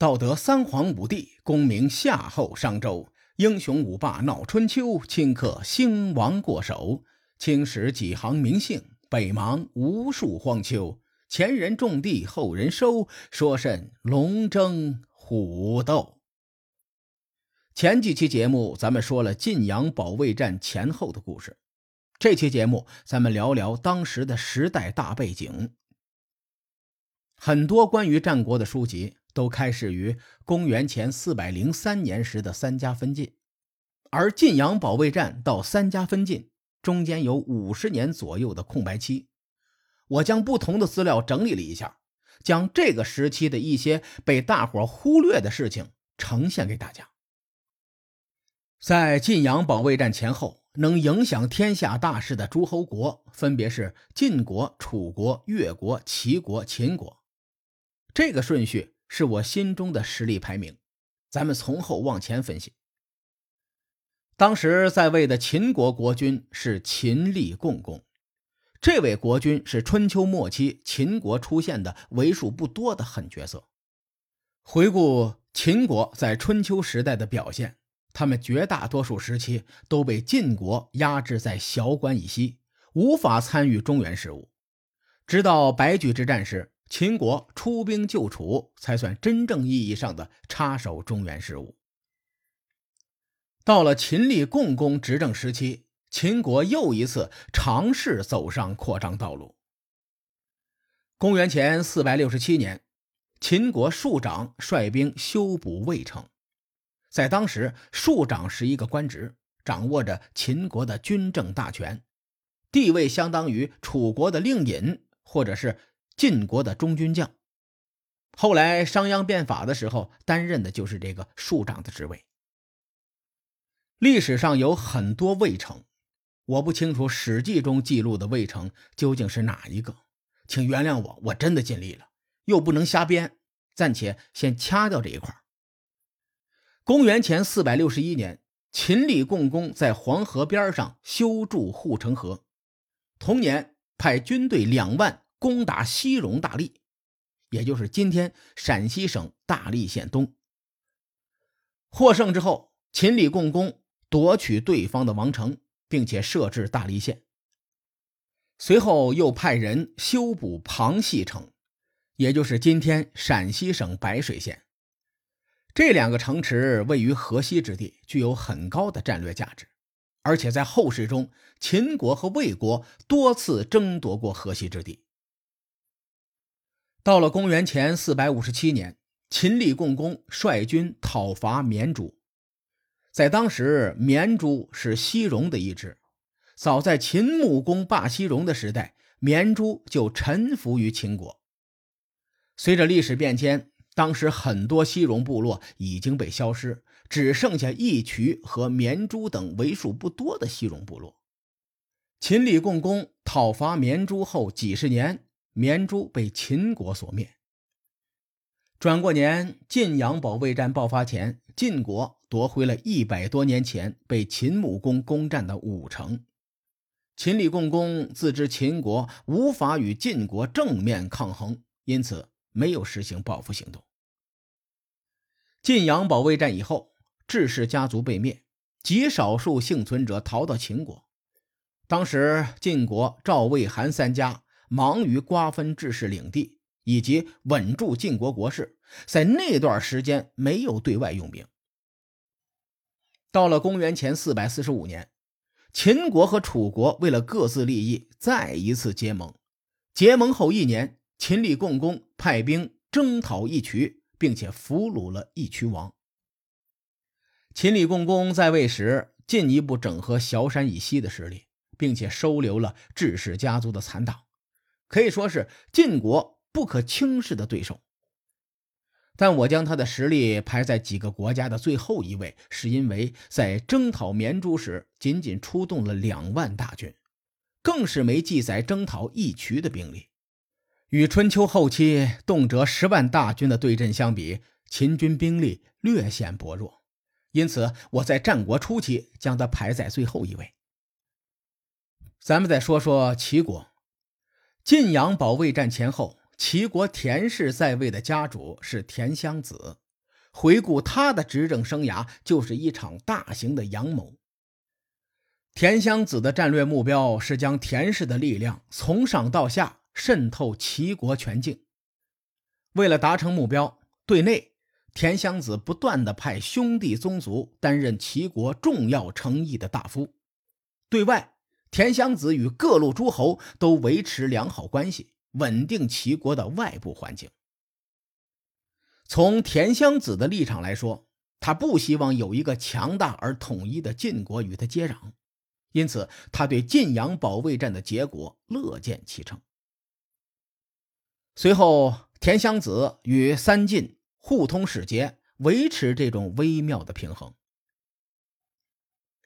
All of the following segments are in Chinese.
道德三皇五帝，功名夏后商周，英雄五霸闹春秋，顷刻兴亡过手。青史几行名姓，北邙无数荒丘。前人种地，后人收，说甚龙争虎斗？前几期节目咱们说了晋阳保卫战前后的故事，这期节目咱们聊聊当时的时代大背景。很多关于战国的书籍。都开始于公元前四百零三年时的三家分晋，而晋阳保卫战到三家分晋中间有五十年左右的空白期。我将不同的资料整理了一下，将这个时期的一些被大伙忽略的事情呈现给大家。在晋阳保卫战前后，能影响天下大事的诸侯国分别是晋国、楚国、越国、齐国、秦国，这个顺序。是我心中的实力排名，咱们从后往前分析。当时在位的秦国国君是秦厉共公，这位国君是春秋末期秦国出现的为数不多的狠角色。回顾秦国在春秋时代的表现，他们绝大多数时期都被晋国压制在崤关以西，无法参与中原事务，直到白驹之战时。秦国出兵救楚，才算真正意义上的插手中原事务。到了秦厉共工执政时期，秦国又一次尝试走上扩张道路。公元前四百六十七年，秦国庶长率兵修补魏城。在当时，庶长是一个官职，掌握着秦国的军政大权，地位相当于楚国的令尹，或者是。晋国的中军将，后来商鞅变法的时候，担任的就是这个庶长的职位。历史上有很多魏城，我不清楚《史记》中记录的魏城究竟是哪一个，请原谅我，我真的尽力了，又不能瞎编，暂且先掐掉这一块。公元前四百六十一年，秦厉共工在黄河边上修筑护城河，同年派军队两万。攻打西戎大荔，也就是今天陕西省大荔县东。获胜之后，秦李共工夺取对方的王城，并且设置大荔县。随后又派人修补庞细城，也就是今天陕西省白水县。这两个城池位于河西之地，具有很高的战略价值，而且在后世中，秦国和魏国多次争夺过河西之地。到了公元前四百五十七年，秦厉共工率军讨伐绵诸。在当时，绵诸是西戎的一支。早在秦穆公霸西戎的时代，绵诸就臣服于秦国。随着历史变迁，当时很多西戎部落已经被消失，只剩下义渠和绵诸等为数不多的西戎部落。秦厉共工讨伐绵诸后几十年。绵诸被秦国所灭。转过年，晋阳保卫战爆发前，晋国夺回了一百多年前被秦穆公攻占的武城。秦厉共公自知秦国无法与晋国正面抗衡，因此没有实行报复行动。晋阳保卫战以后，智氏家族被灭，极少数幸存者逃到秦国。当时晋国赵、魏、韩三家。忙于瓜分治世领地以及稳住晋国国势，在那段时间没有对外用兵。到了公元前四百四十五年，秦国和楚国为了各自利益，再一次结盟。结盟后一年，秦厉共工派兵征讨义渠，并且俘虏了义渠王。秦厉共工在位时，进一步整合崤山以西的势力，并且收留了智氏家族的残党。可以说是晋国不可轻视的对手，但我将他的实力排在几个国家的最后一位，是因为在征讨绵竹时仅仅出动了两万大军，更是没记载征讨义渠的兵力。与春秋后期动辄十万大军的对阵相比，秦军兵力略显薄弱，因此我在战国初期将他排在最后一位。咱们再说说齐国。晋阳保卫战前后，齐国田氏在位的家主是田襄子，回顾他的执政生涯，就是一场大型的阳谋。田襄子的战略目标是将田氏的力量从上到下渗透齐国全境。为了达成目标，对内，田襄子不断的派兄弟宗族担任齐国重要诚意的大夫；对外，田襄子与各路诸侯都维持良好关系，稳定齐国的外部环境。从田襄子的立场来说，他不希望有一个强大而统一的晋国与他接壤。因此，他对晋阳保卫战的结果乐见其成。随后，田襄子与三晋互通使节，维持这种微妙的平衡。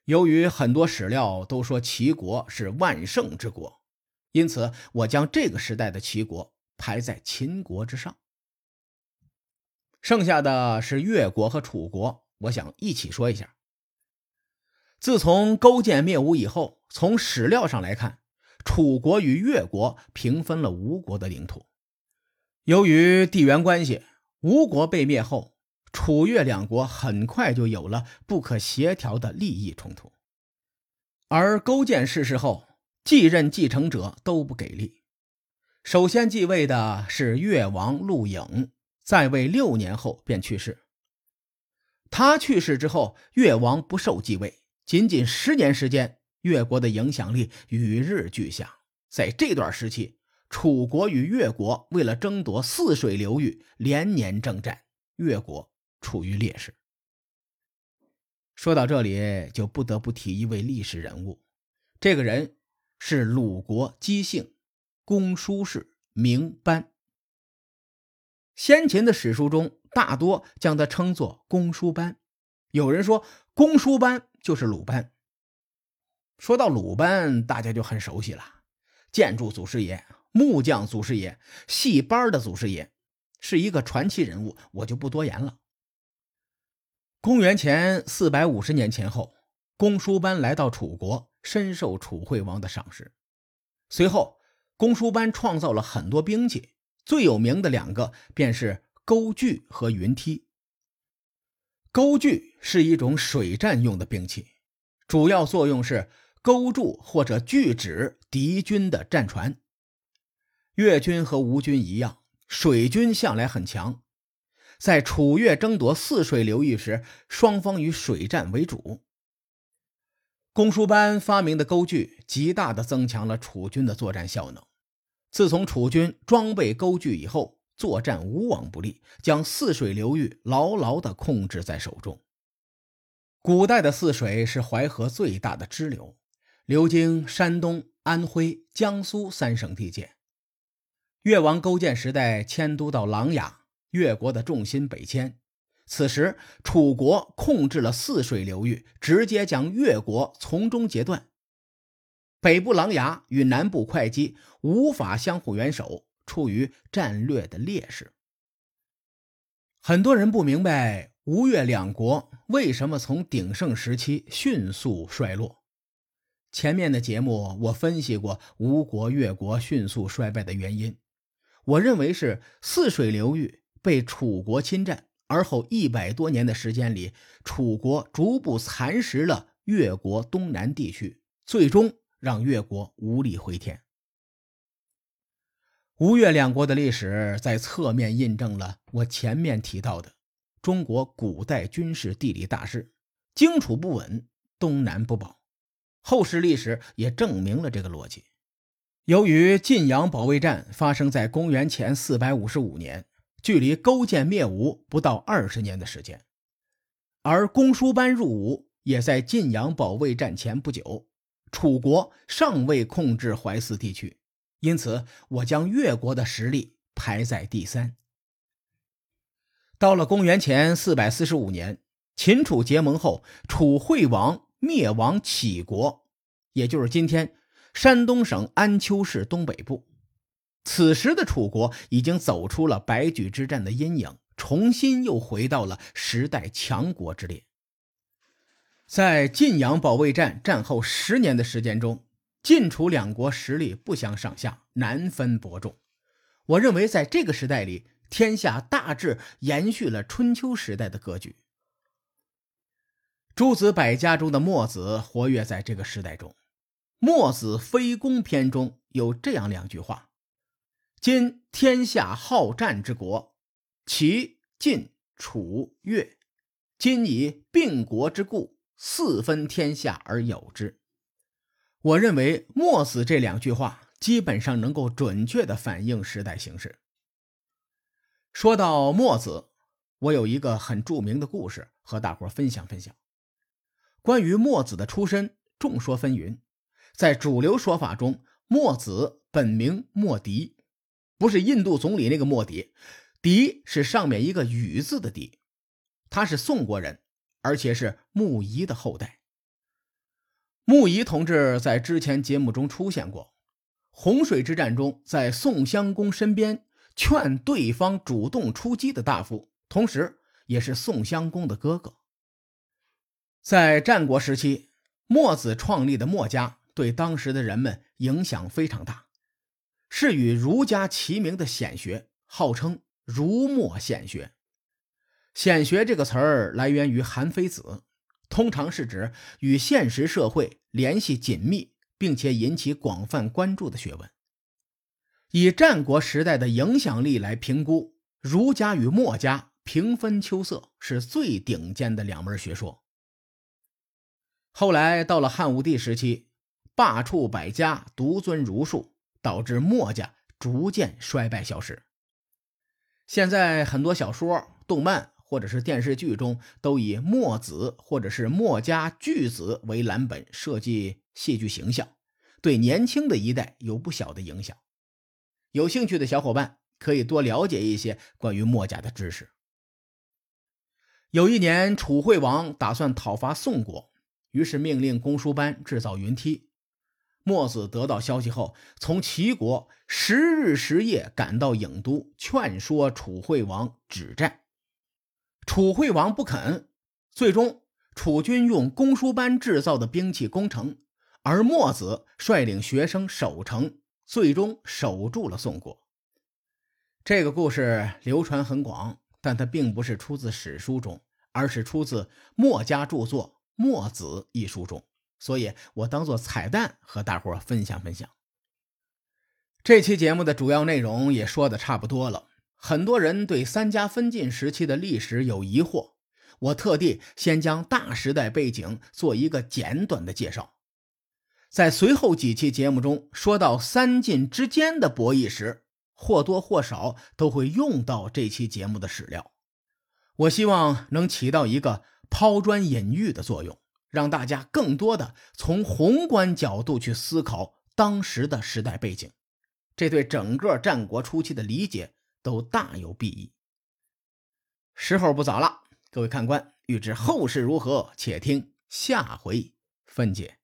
由于很多史料都说齐国是万圣之国，因此我将这个时代的齐国排在秦国之上。剩下的是越国和楚国，我想一起说一下。自从勾践灭吴以后，从史料上来看，楚国与越国平分了吴国的领土。由于地缘关系，吴国被灭后，楚越两国很快就有了不可协调的利益冲突。而勾践逝世后，继任继承者都不给力。首先继位的是越王陆颖，在位六年后便去世。他去世之后，越王不受继位。仅仅十年时间，越国的影响力与日俱下。在这段时期，楚国与越国为了争夺泗水流域，连年征战，越国处于劣势。说到这里，就不得不提一位历史人物，这个人是鲁国姬姓公叔氏名班。先秦的史书中，大多将他称作公叔班。有人说，公叔班。就是鲁班。说到鲁班，大家就很熟悉了，建筑祖师爷、木匠祖师爷、戏班的祖师爷，是一个传奇人物，我就不多言了。公元前四百五十年前后，公输班来到楚国，深受楚惠王的赏识。随后，公输班创造了很多兵器，最有名的两个便是钩锯和云梯。钩具是一种水战用的兵器，主要作用是勾住或者拒止敌军的战船。越军和吴军一样，水军向来很强。在楚越争夺泗水流域时，双方以水战为主。公输班发明的钩具，极大的增强了楚军的作战效能。自从楚军装备钩具以后，作战无往不利，将泗水流域牢牢地控制在手中。古代的泗水是淮河最大的支流，流经山东、安徽、江苏三省地界。越王勾践时代迁都到琅琊，越国的重心北迁。此时，楚国控制了泗水流域，直接将越国从中截断。北部琅琊与南部会稽无法相互援守。处于战略的劣势，很多人不明白吴越两国为什么从鼎盛时期迅速衰落。前面的节目我分析过吴国、越国迅速衰败的原因，我认为是泗水流域被楚国侵占，而后一百多年的时间里，楚国逐步蚕食了越国东南地区，最终让越国无力回天。吴越两国的历史在侧面印证了我前面提到的中国古代军事地理大势：荆楚不稳，东南不保。后世历史也证明了这个逻辑。由于晋阳保卫战发生在公元前四百五十五年，距离勾践灭吴不到二十年的时间，而公输班入吴也在晋阳保卫战前不久，楚国尚未控制淮泗地区。因此，我将越国的实力排在第三。到了公元前四百四十五年，秦楚结盟后，楚惠王灭亡杞国，也就是今天山东省安丘市东北部。此时的楚国已经走出了白举之战的阴影，重新又回到了时代强国之列。在晋阳保卫战战后十年的时间中。晋楚两国实力不相上下，难分伯仲。我认为，在这个时代里，天下大致延续了春秋时代的格局。诸子百家中的墨子活跃在这个时代中，《墨子非攻篇》中有这样两句话：“今天下好战之国，齐、晋、楚、越，今以并国之故，四分天下而有之。”我认为墨子这两句话基本上能够准确的反映时代形势。说到墨子，我有一个很著名的故事和大伙分享分享。关于墨子的出身，众说纷纭。在主流说法中，墨子本名墨翟，不是印度总理那个莫迪，迪是上面一个雨字的迪。他是宋国人，而且是穆仪的后代。穆仪同志在之前节目中出现过，洪水之战中，在宋襄公身边劝对方主动出击的大夫，同时也是宋襄公的哥哥。在战国时期，墨子创立的墨家对当时的人们影响非常大，是与儒家齐名的显学，号称儒墨显学。显学这个词儿来源于韩非子，通常是指与现实社会联系紧密，并且引起广泛关注的学问。以战国时代的影响力来评估，儒家与墨家平分秋色，是最顶尖的两门学说。后来到了汉武帝时期，罢黜百家，独尊儒术，导致墨家逐渐衰败消失。现在很多小说、动漫或者是电视剧中都以墨子或者是墨家巨子为蓝本设计戏剧形象，对年轻的一代有不小的影响。有兴趣的小伙伴可以多了解一些关于墨家的知识。有一年，楚惠王打算讨伐宋国。于是命令公输班制造云梯。墨子得到消息后，从齐国十日十夜赶到郢都，劝说楚惠王止战。楚惠王不肯，最终楚军用公输班制造的兵器攻城，而墨子率领学生守城，最终守住了宋国。这个故事流传很广，但它并不是出自史书中，而是出自墨家著作。《墨子》一书中，所以我当做彩蛋和大伙分享分享。这期节目的主要内容也说的差不多了。很多人对三家分晋时期的历史有疑惑，我特地先将大时代背景做一个简短的介绍。在随后几期节目中，说到三晋之间的博弈时，或多或少都会用到这期节目的史料。我希望能起到一个。抛砖引玉的作用，让大家更多的从宏观角度去思考当时的时代背景，这对整个战国初期的理解都大有裨益。时候不早了，各位看官，欲知后事如何，且听下回分解。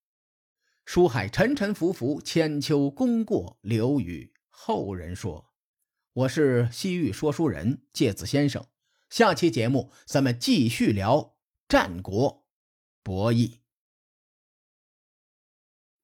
书海沉沉浮浮，千秋功过留与后人说。我是西域说书人介子先生，下期节目咱们继续聊。战国博弈。